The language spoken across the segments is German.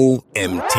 OMT.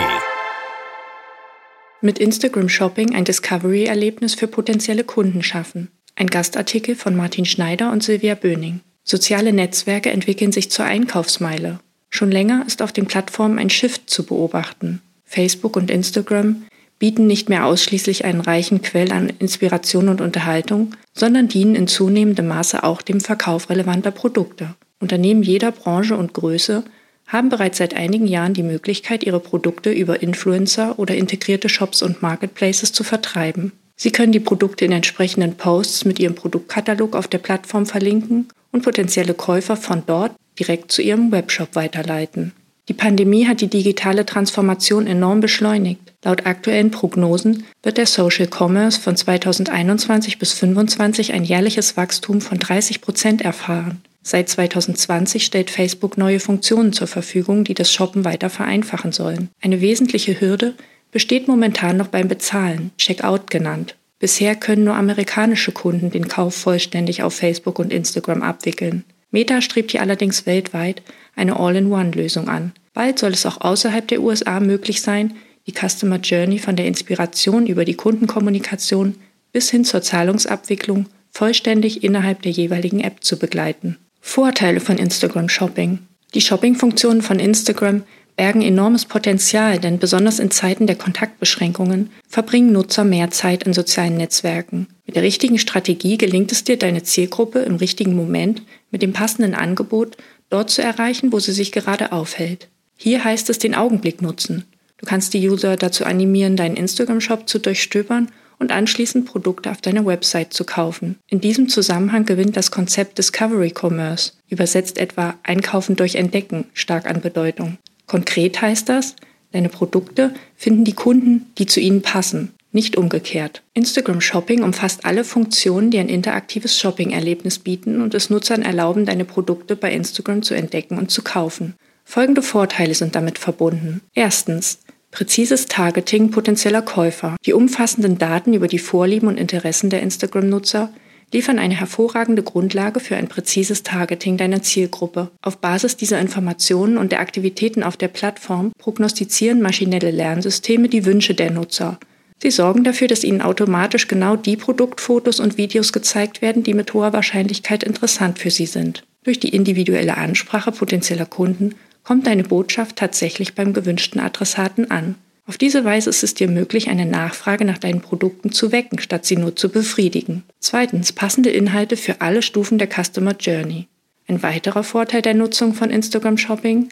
Mit Instagram Shopping ein Discovery-Erlebnis für potenzielle Kunden schaffen. Ein Gastartikel von Martin Schneider und Silvia Böning. Soziale Netzwerke entwickeln sich zur Einkaufsmeile. Schon länger ist auf den Plattformen ein Shift zu beobachten. Facebook und Instagram bieten nicht mehr ausschließlich einen reichen Quell an Inspiration und Unterhaltung, sondern dienen in zunehmendem Maße auch dem Verkauf relevanter Produkte. Unternehmen jeder Branche und Größe haben bereits seit einigen Jahren die Möglichkeit, ihre Produkte über Influencer oder integrierte Shops und Marketplaces zu vertreiben. Sie können die Produkte in entsprechenden Posts mit ihrem Produktkatalog auf der Plattform verlinken und potenzielle Käufer von dort direkt zu ihrem Webshop weiterleiten. Die Pandemie hat die digitale Transformation enorm beschleunigt. Laut aktuellen Prognosen wird der Social Commerce von 2021 bis 2025 ein jährliches Wachstum von 30 Prozent erfahren. Seit 2020 stellt Facebook neue Funktionen zur Verfügung, die das Shoppen weiter vereinfachen sollen. Eine wesentliche Hürde besteht momentan noch beim Bezahlen, Checkout genannt. Bisher können nur amerikanische Kunden den Kauf vollständig auf Facebook und Instagram abwickeln. Meta strebt hier allerdings weltweit eine All-in-One-Lösung an. Bald soll es auch außerhalb der USA möglich sein, die Customer Journey von der Inspiration über die Kundenkommunikation bis hin zur Zahlungsabwicklung vollständig innerhalb der jeweiligen App zu begleiten. Vorteile von Instagram Shopping. Die Shopping-Funktionen von Instagram bergen enormes Potenzial, denn besonders in Zeiten der Kontaktbeschränkungen verbringen Nutzer mehr Zeit in sozialen Netzwerken. Mit der richtigen Strategie gelingt es dir, deine Zielgruppe im richtigen Moment mit dem passenden Angebot dort zu erreichen, wo sie sich gerade aufhält. Hier heißt es den Augenblick nutzen. Du kannst die User dazu animieren, deinen Instagram-Shop zu durchstöbern und anschließend Produkte auf deiner Website zu kaufen. In diesem Zusammenhang gewinnt das Konzept Discovery Commerce, übersetzt etwa Einkaufen durch Entdecken, stark an Bedeutung. Konkret heißt das, deine Produkte finden die Kunden, die zu ihnen passen, nicht umgekehrt. Instagram Shopping umfasst alle Funktionen, die ein interaktives Shopping-Erlebnis bieten und es Nutzern erlauben, deine Produkte bei Instagram zu entdecken und zu kaufen. Folgende Vorteile sind damit verbunden. Erstens, Präzises Targeting potenzieller Käufer. Die umfassenden Daten über die Vorlieben und Interessen der Instagram-Nutzer liefern eine hervorragende Grundlage für ein präzises Targeting deiner Zielgruppe. Auf Basis dieser Informationen und der Aktivitäten auf der Plattform prognostizieren maschinelle Lernsysteme die Wünsche der Nutzer. Sie sorgen dafür, dass ihnen automatisch genau die Produktfotos und Videos gezeigt werden, die mit hoher Wahrscheinlichkeit interessant für sie sind. Durch die individuelle Ansprache potenzieller Kunden kommt deine Botschaft tatsächlich beim gewünschten Adressaten an. Auf diese Weise ist es dir möglich, eine Nachfrage nach deinen Produkten zu wecken, statt sie nur zu befriedigen. Zweitens, passende Inhalte für alle Stufen der Customer Journey. Ein weiterer Vorteil der Nutzung von Instagram Shopping?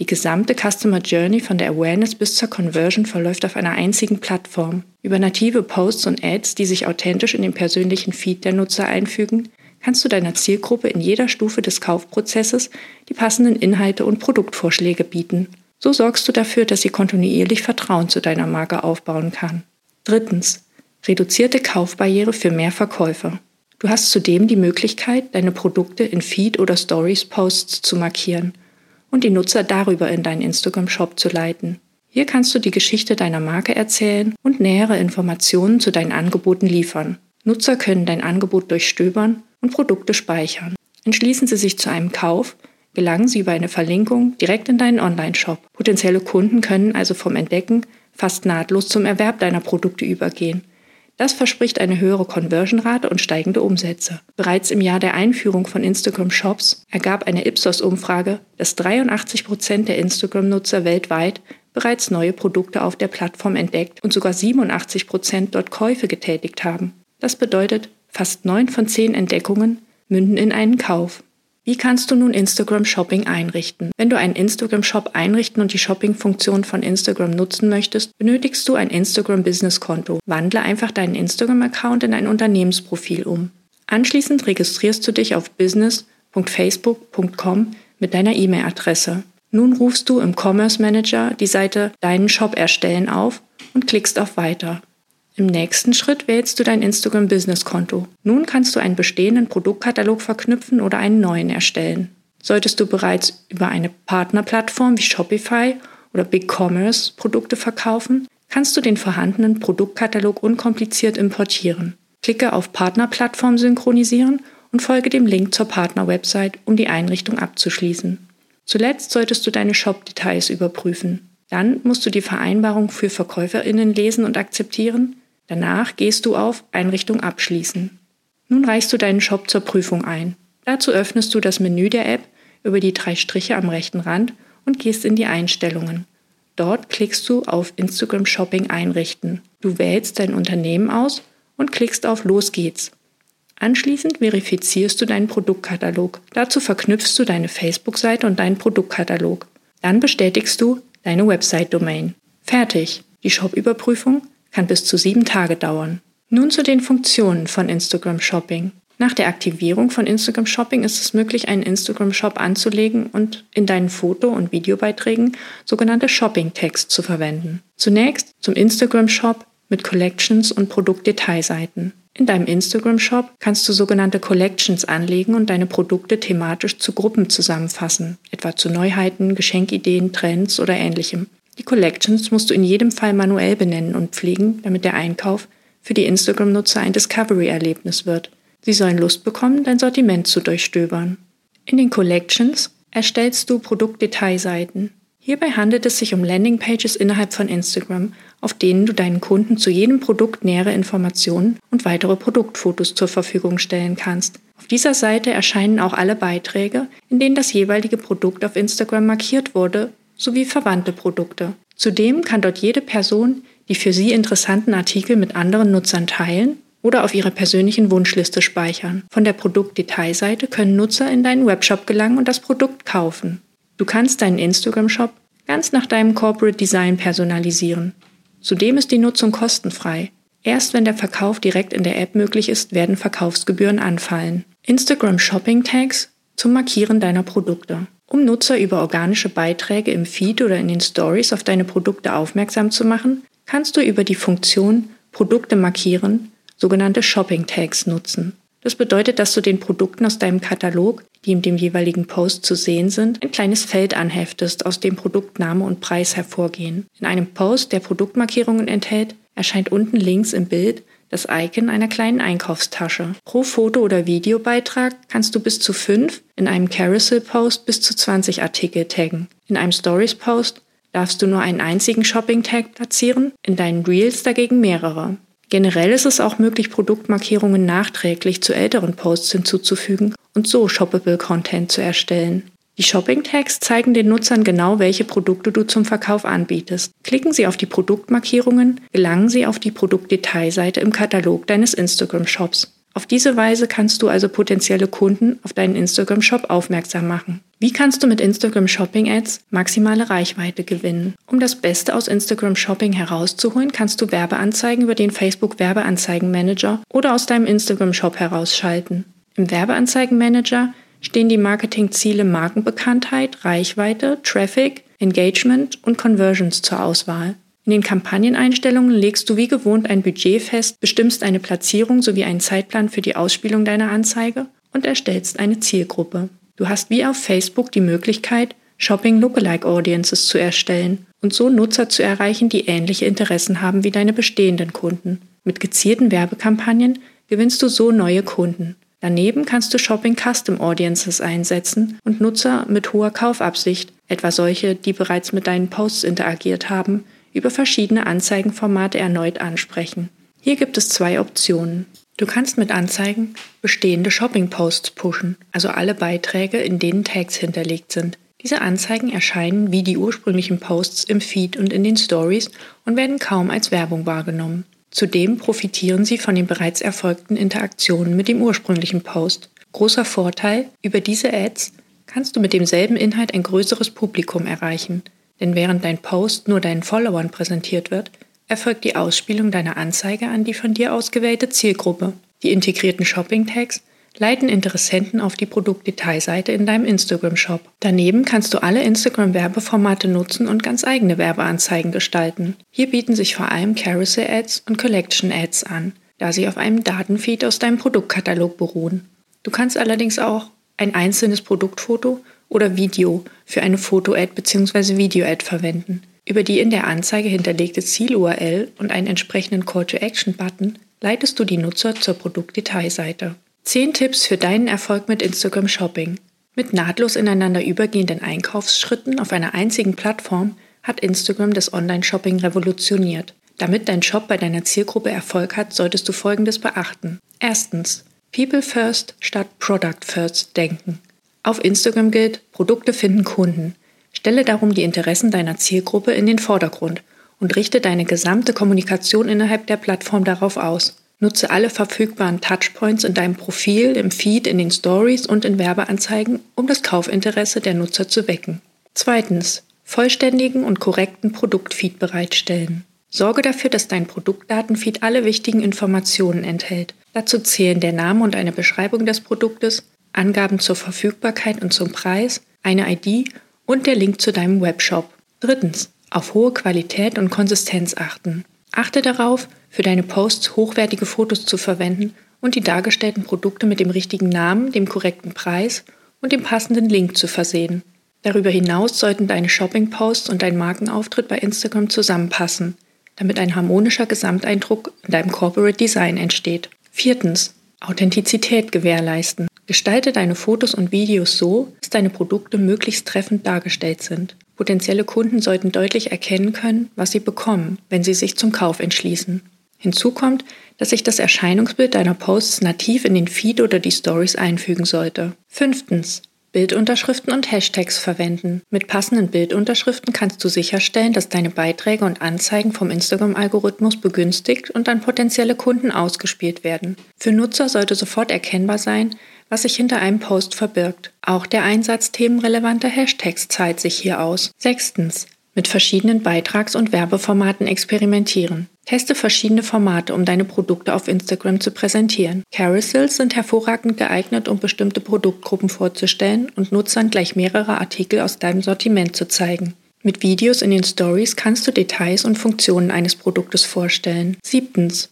Die gesamte Customer Journey von der Awareness bis zur Conversion verläuft auf einer einzigen Plattform. Über native Posts und Ads, die sich authentisch in den persönlichen Feed der Nutzer einfügen, kannst du deiner Zielgruppe in jeder Stufe des Kaufprozesses die passenden Inhalte und Produktvorschläge bieten. So sorgst du dafür, dass sie kontinuierlich Vertrauen zu deiner Marke aufbauen kann. Drittens. Reduzierte Kaufbarriere für mehr Verkäufer. Du hast zudem die Möglichkeit, deine Produkte in Feed- oder Stories-Posts zu markieren und die Nutzer darüber in deinen Instagram-Shop zu leiten. Hier kannst du die Geschichte deiner Marke erzählen und nähere Informationen zu deinen Angeboten liefern. Nutzer können dein Angebot durchstöbern und Produkte speichern. Entschließen Sie sich zu einem Kauf, gelangen Sie über eine Verlinkung direkt in deinen Online-Shop. Potenzielle Kunden können also vom Entdecken fast nahtlos zum Erwerb deiner Produkte übergehen. Das verspricht eine höhere Conversion-Rate und steigende Umsätze. Bereits im Jahr der Einführung von Instagram Shops ergab eine Ipsos-Umfrage, dass 83 Prozent der Instagram-Nutzer weltweit bereits neue Produkte auf der Plattform entdeckt und sogar 87 Prozent dort Käufe getätigt haben. Das bedeutet, Fast neun von zehn Entdeckungen münden in einen Kauf. Wie kannst du nun Instagram Shopping einrichten? Wenn du einen Instagram Shop einrichten und die Shopping-Funktion von Instagram nutzen möchtest, benötigst du ein Instagram Business Konto. Wandle einfach deinen Instagram-Account in ein Unternehmensprofil um. Anschließend registrierst du dich auf business.facebook.com mit deiner E-Mail-Adresse. Nun rufst du im Commerce Manager die Seite Deinen Shop erstellen auf und klickst auf Weiter. Im nächsten Schritt wählst du dein Instagram Business Konto. Nun kannst du einen bestehenden Produktkatalog verknüpfen oder einen neuen erstellen. Solltest du bereits über eine Partnerplattform wie Shopify oder BigCommerce Produkte verkaufen, kannst du den vorhandenen Produktkatalog unkompliziert importieren. Klicke auf Partnerplattform synchronisieren und folge dem Link zur Partnerwebsite, um die Einrichtung abzuschließen. Zuletzt solltest du deine Shop-Details überprüfen. Dann musst du die Vereinbarung für Verkäuferinnen lesen und akzeptieren. Danach gehst du auf Einrichtung abschließen. Nun reichst du deinen Shop zur Prüfung ein. Dazu öffnest du das Menü der App über die drei Striche am rechten Rand und gehst in die Einstellungen. Dort klickst du auf Instagram Shopping einrichten. Du wählst dein Unternehmen aus und klickst auf Los geht's. Anschließend verifizierst du deinen Produktkatalog. Dazu verknüpfst du deine Facebook-Seite und deinen Produktkatalog. Dann bestätigst du deine Website-Domain. Fertig. Die Shop-Überprüfung kann bis zu sieben Tage dauern. Nun zu den Funktionen von Instagram Shopping. Nach der Aktivierung von Instagram Shopping ist es möglich, einen Instagram Shop anzulegen und in deinen Foto- und Videobeiträgen sogenannte Shopping Tags zu verwenden. Zunächst zum Instagram Shop mit Collections und Produktdetailseiten. In deinem Instagram Shop kannst du sogenannte Collections anlegen und deine Produkte thematisch zu Gruppen zusammenfassen, etwa zu Neuheiten, Geschenkideen, Trends oder ähnlichem. Die Collections musst du in jedem Fall manuell benennen und pflegen, damit der Einkauf für die Instagram-Nutzer ein Discovery-Erlebnis wird. Sie sollen Lust bekommen, dein Sortiment zu durchstöbern. In den Collections erstellst du Produktdetailseiten. Hierbei handelt es sich um Landingpages innerhalb von Instagram, auf denen du deinen Kunden zu jedem Produkt nähere Informationen und weitere Produktfotos zur Verfügung stellen kannst. Auf dieser Seite erscheinen auch alle Beiträge, in denen das jeweilige Produkt auf Instagram markiert wurde, sowie verwandte Produkte. Zudem kann dort jede Person die für sie interessanten Artikel mit anderen Nutzern teilen oder auf ihrer persönlichen Wunschliste speichern. Von der Produktdetailseite können Nutzer in deinen Webshop gelangen und das Produkt kaufen. Du kannst deinen Instagram-Shop ganz nach deinem Corporate Design personalisieren. Zudem ist die Nutzung kostenfrei. Erst wenn der Verkauf direkt in der App möglich ist, werden Verkaufsgebühren anfallen. Instagram Shopping Tags zum Markieren deiner Produkte. Um Nutzer über organische Beiträge im Feed oder in den Stories auf deine Produkte aufmerksam zu machen, kannst du über die Funktion Produkte markieren sogenannte Shopping Tags nutzen. Das bedeutet, dass du den Produkten aus deinem Katalog, die in dem jeweiligen Post zu sehen sind, ein kleines Feld anheftest, aus dem Produktname und Preis hervorgehen. In einem Post, der Produktmarkierungen enthält, erscheint unten links im Bild das Icon einer kleinen Einkaufstasche. Pro Foto- oder Videobeitrag kannst du bis zu fünf, in einem Carousel-Post bis zu 20 Artikel taggen. In einem Stories-Post darfst du nur einen einzigen Shopping-Tag platzieren, in deinen Reels dagegen mehrere. Generell ist es auch möglich, Produktmarkierungen nachträglich zu älteren Posts hinzuzufügen und so shoppable Content zu erstellen. Die Shopping-Tags zeigen den Nutzern genau, welche Produkte du zum Verkauf anbietest. Klicken sie auf die Produktmarkierungen, gelangen sie auf die Produktdetailseite im Katalog deines Instagram-Shops. Auf diese Weise kannst du also potenzielle Kunden auf deinen Instagram-Shop aufmerksam machen. Wie kannst du mit Instagram Shopping Ads maximale Reichweite gewinnen? Um das Beste aus Instagram Shopping herauszuholen, kannst du Werbeanzeigen über den Facebook Werbeanzeigenmanager oder aus deinem Instagram Shop herausschalten. Im Werbeanzeigenmanager stehen die Marketingziele Markenbekanntheit, Reichweite, Traffic, Engagement und Conversions zur Auswahl. In den Kampagneneinstellungen legst du wie gewohnt ein Budget fest, bestimmst eine Platzierung sowie einen Zeitplan für die Ausspielung deiner Anzeige und erstellst eine Zielgruppe. Du hast wie auf Facebook die Möglichkeit, Shopping Lookalike Audiences zu erstellen und so Nutzer zu erreichen, die ähnliche Interessen haben wie deine bestehenden Kunden. Mit gezielten Werbekampagnen gewinnst du so neue Kunden. Daneben kannst du Shopping Custom Audiences einsetzen und Nutzer mit hoher Kaufabsicht, etwa solche, die bereits mit deinen Posts interagiert haben, über verschiedene Anzeigenformate erneut ansprechen. Hier gibt es zwei Optionen. Du kannst mit Anzeigen bestehende Shopping-Posts pushen, also alle Beiträge, in denen Tags hinterlegt sind. Diese Anzeigen erscheinen wie die ursprünglichen Posts im Feed und in den Stories und werden kaum als Werbung wahrgenommen. Zudem profitieren sie von den bereits erfolgten Interaktionen mit dem ursprünglichen Post. Großer Vorteil, über diese Ads kannst du mit demselben Inhalt ein größeres Publikum erreichen. Denn während dein Post nur deinen Followern präsentiert wird, erfolgt die Ausspielung deiner Anzeige an die von dir ausgewählte Zielgruppe. Die integrierten Shopping-Tags leiten Interessenten auf die Produktdetailseite in deinem Instagram-Shop. Daneben kannst du alle Instagram-Werbeformate nutzen und ganz eigene Werbeanzeigen gestalten. Hier bieten sich vor allem Carousel-Ads und Collection-Ads an, da sie auf einem Datenfeed aus deinem Produktkatalog beruhen. Du kannst allerdings auch ein einzelnes Produktfoto oder Video für eine Foto-Ad bzw. Video-Ad verwenden. Über die in der Anzeige hinterlegte Ziel-URL und einen entsprechenden Call-to-Action-Button leitest du die Nutzer zur Produktdetailseite. 10 Tipps für deinen Erfolg mit Instagram Shopping. Mit nahtlos ineinander übergehenden Einkaufsschritten auf einer einzigen Plattform hat Instagram das Online-Shopping revolutioniert. Damit dein Shop bei deiner Zielgruppe Erfolg hat, solltest du Folgendes beachten. Erstens, People First statt Product First denken. Auf Instagram gilt, Produkte finden Kunden. Stelle darum die Interessen deiner Zielgruppe in den Vordergrund und richte deine gesamte Kommunikation innerhalb der Plattform darauf aus. Nutze alle verfügbaren Touchpoints in deinem Profil, im Feed, in den Stories und in Werbeanzeigen, um das Kaufinteresse der Nutzer zu wecken. Zweitens, vollständigen und korrekten Produktfeed bereitstellen. Sorge dafür, dass dein Produktdatenfeed alle wichtigen Informationen enthält. Dazu zählen der Name und eine Beschreibung des Produktes, Angaben zur Verfügbarkeit und zum Preis, eine ID und der Link zu deinem Webshop. Drittens, auf hohe Qualität und Konsistenz achten. Achte darauf, für deine Posts hochwertige Fotos zu verwenden und die dargestellten Produkte mit dem richtigen Namen, dem korrekten Preis und dem passenden Link zu versehen. Darüber hinaus sollten deine Shopping-Posts und dein Markenauftritt bei Instagram zusammenpassen, damit ein harmonischer Gesamteindruck in deinem Corporate Design entsteht. Viertens. Authentizität gewährleisten. Gestalte deine Fotos und Videos so, dass deine Produkte möglichst treffend dargestellt sind. Potenzielle Kunden sollten deutlich erkennen können, was sie bekommen, wenn sie sich zum Kauf entschließen. Hinzu kommt, dass sich das Erscheinungsbild deiner Posts nativ in den Feed oder die Stories einfügen sollte. Fünftens. Bildunterschriften und Hashtags verwenden. Mit passenden Bildunterschriften kannst du sicherstellen, dass deine Beiträge und Anzeigen vom Instagram-Algorithmus begünstigt und an potenzielle Kunden ausgespielt werden. Für Nutzer sollte sofort erkennbar sein, was sich hinter einem Post verbirgt. Auch der Einsatz themenrelevanter Hashtags zahlt sich hier aus. Sechstens mit verschiedenen Beitrags- und Werbeformaten experimentieren. Teste verschiedene Formate, um deine Produkte auf Instagram zu präsentieren. Carousels sind hervorragend geeignet, um bestimmte Produktgruppen vorzustellen und Nutzern gleich mehrere Artikel aus deinem Sortiment zu zeigen. Mit Videos in den Stories kannst du Details und Funktionen eines Produktes vorstellen. Siebtens.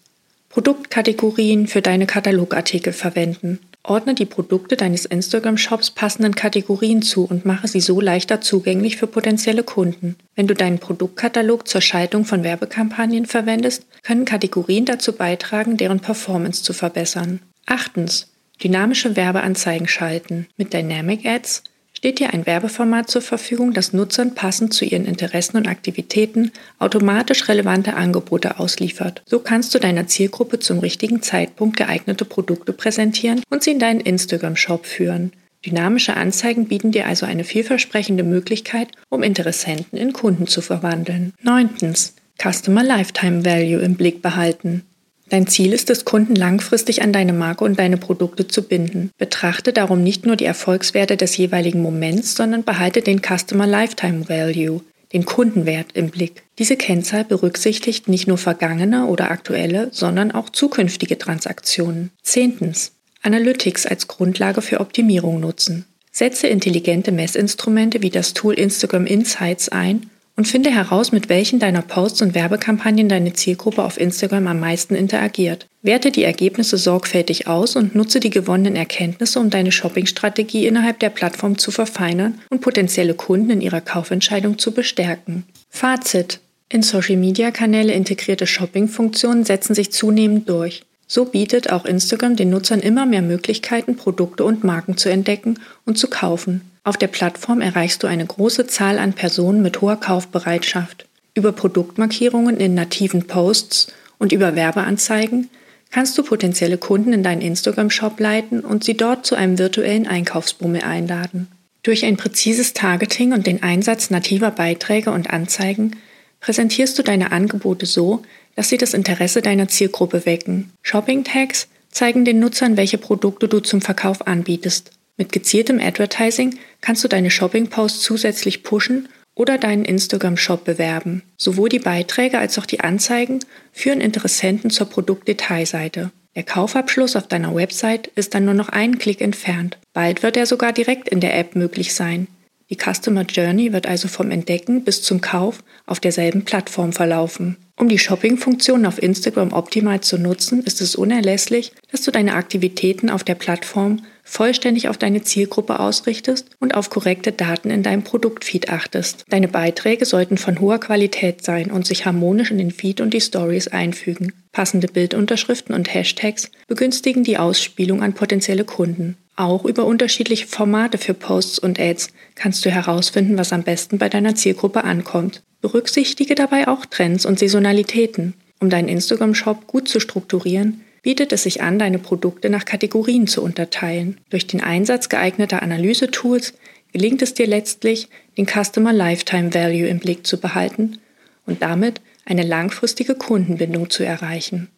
Produktkategorien für deine Katalogartikel verwenden. Ordne die Produkte deines Instagram-Shops passenden Kategorien zu und mache sie so leichter zugänglich für potenzielle Kunden. Wenn du deinen Produktkatalog zur Schaltung von Werbekampagnen verwendest, können Kategorien dazu beitragen, deren Performance zu verbessern. Achtens. Dynamische Werbeanzeigen schalten. Mit Dynamic Ads steht dir ein Werbeformat zur Verfügung, das Nutzern passend zu ihren Interessen und Aktivitäten automatisch relevante Angebote ausliefert. So kannst du deiner Zielgruppe zum richtigen Zeitpunkt geeignete Produkte präsentieren und sie in deinen Instagram-Shop führen. Dynamische Anzeigen bieten dir also eine vielversprechende Möglichkeit, um Interessenten in Kunden zu verwandeln. 9. Customer Lifetime Value im Blick behalten. Dein Ziel ist es, Kunden langfristig an deine Marke und deine Produkte zu binden. Betrachte darum nicht nur die Erfolgswerte des jeweiligen Moments, sondern behalte den Customer Lifetime Value, den Kundenwert im Blick. Diese Kennzahl berücksichtigt nicht nur vergangene oder aktuelle, sondern auch zukünftige Transaktionen. Zehntens. Analytics als Grundlage für Optimierung nutzen. Setze intelligente Messinstrumente wie das Tool Instagram Insights ein und finde heraus, mit welchen deiner Posts und Werbekampagnen deine Zielgruppe auf Instagram am meisten interagiert. Werte die Ergebnisse sorgfältig aus und nutze die gewonnenen Erkenntnisse, um deine Shoppingstrategie innerhalb der Plattform zu verfeinern und potenzielle Kunden in ihrer Kaufentscheidung zu bestärken. Fazit in Social-Media-Kanäle integrierte Shopping-Funktionen setzen sich zunehmend durch. So bietet auch Instagram den Nutzern immer mehr Möglichkeiten, Produkte und Marken zu entdecken und zu kaufen. Auf der Plattform erreichst du eine große Zahl an Personen mit hoher Kaufbereitschaft. Über Produktmarkierungen in nativen Posts und über Werbeanzeigen kannst du potenzielle Kunden in deinen Instagram-Shop leiten und sie dort zu einem virtuellen Einkaufsbummel einladen. Durch ein präzises Targeting und den Einsatz nativer Beiträge und Anzeigen präsentierst du deine Angebote so, dass sie das Interesse deiner Zielgruppe wecken. Shopping-Tags zeigen den Nutzern, welche Produkte du zum Verkauf anbietest. Mit gezieltem Advertising kannst du deine Shopping-Posts zusätzlich pushen oder deinen Instagram-Shop bewerben. Sowohl die Beiträge als auch die Anzeigen führen Interessenten zur Produktdetailseite. Der Kaufabschluss auf deiner Website ist dann nur noch einen Klick entfernt. Bald wird er sogar direkt in der App möglich sein. Die Customer Journey wird also vom Entdecken bis zum Kauf auf derselben Plattform verlaufen. Um die Shopping-Funktion auf Instagram optimal zu nutzen, ist es unerlässlich, dass du deine Aktivitäten auf der Plattform vollständig auf deine Zielgruppe ausrichtest und auf korrekte Daten in deinem Produktfeed achtest. Deine Beiträge sollten von hoher Qualität sein und sich harmonisch in den Feed und die Stories einfügen. Passende Bildunterschriften und Hashtags begünstigen die Ausspielung an potenzielle Kunden. Auch über unterschiedliche Formate für Posts und Ads kannst du herausfinden, was am besten bei deiner Zielgruppe ankommt. Berücksichtige dabei auch Trends und Saisonalitäten. Um deinen Instagram-Shop gut zu strukturieren, bietet es sich an, deine Produkte nach Kategorien zu unterteilen. Durch den Einsatz geeigneter Analysetools gelingt es dir letztlich, den Customer Lifetime Value im Blick zu behalten und damit eine langfristige Kundenbindung zu erreichen.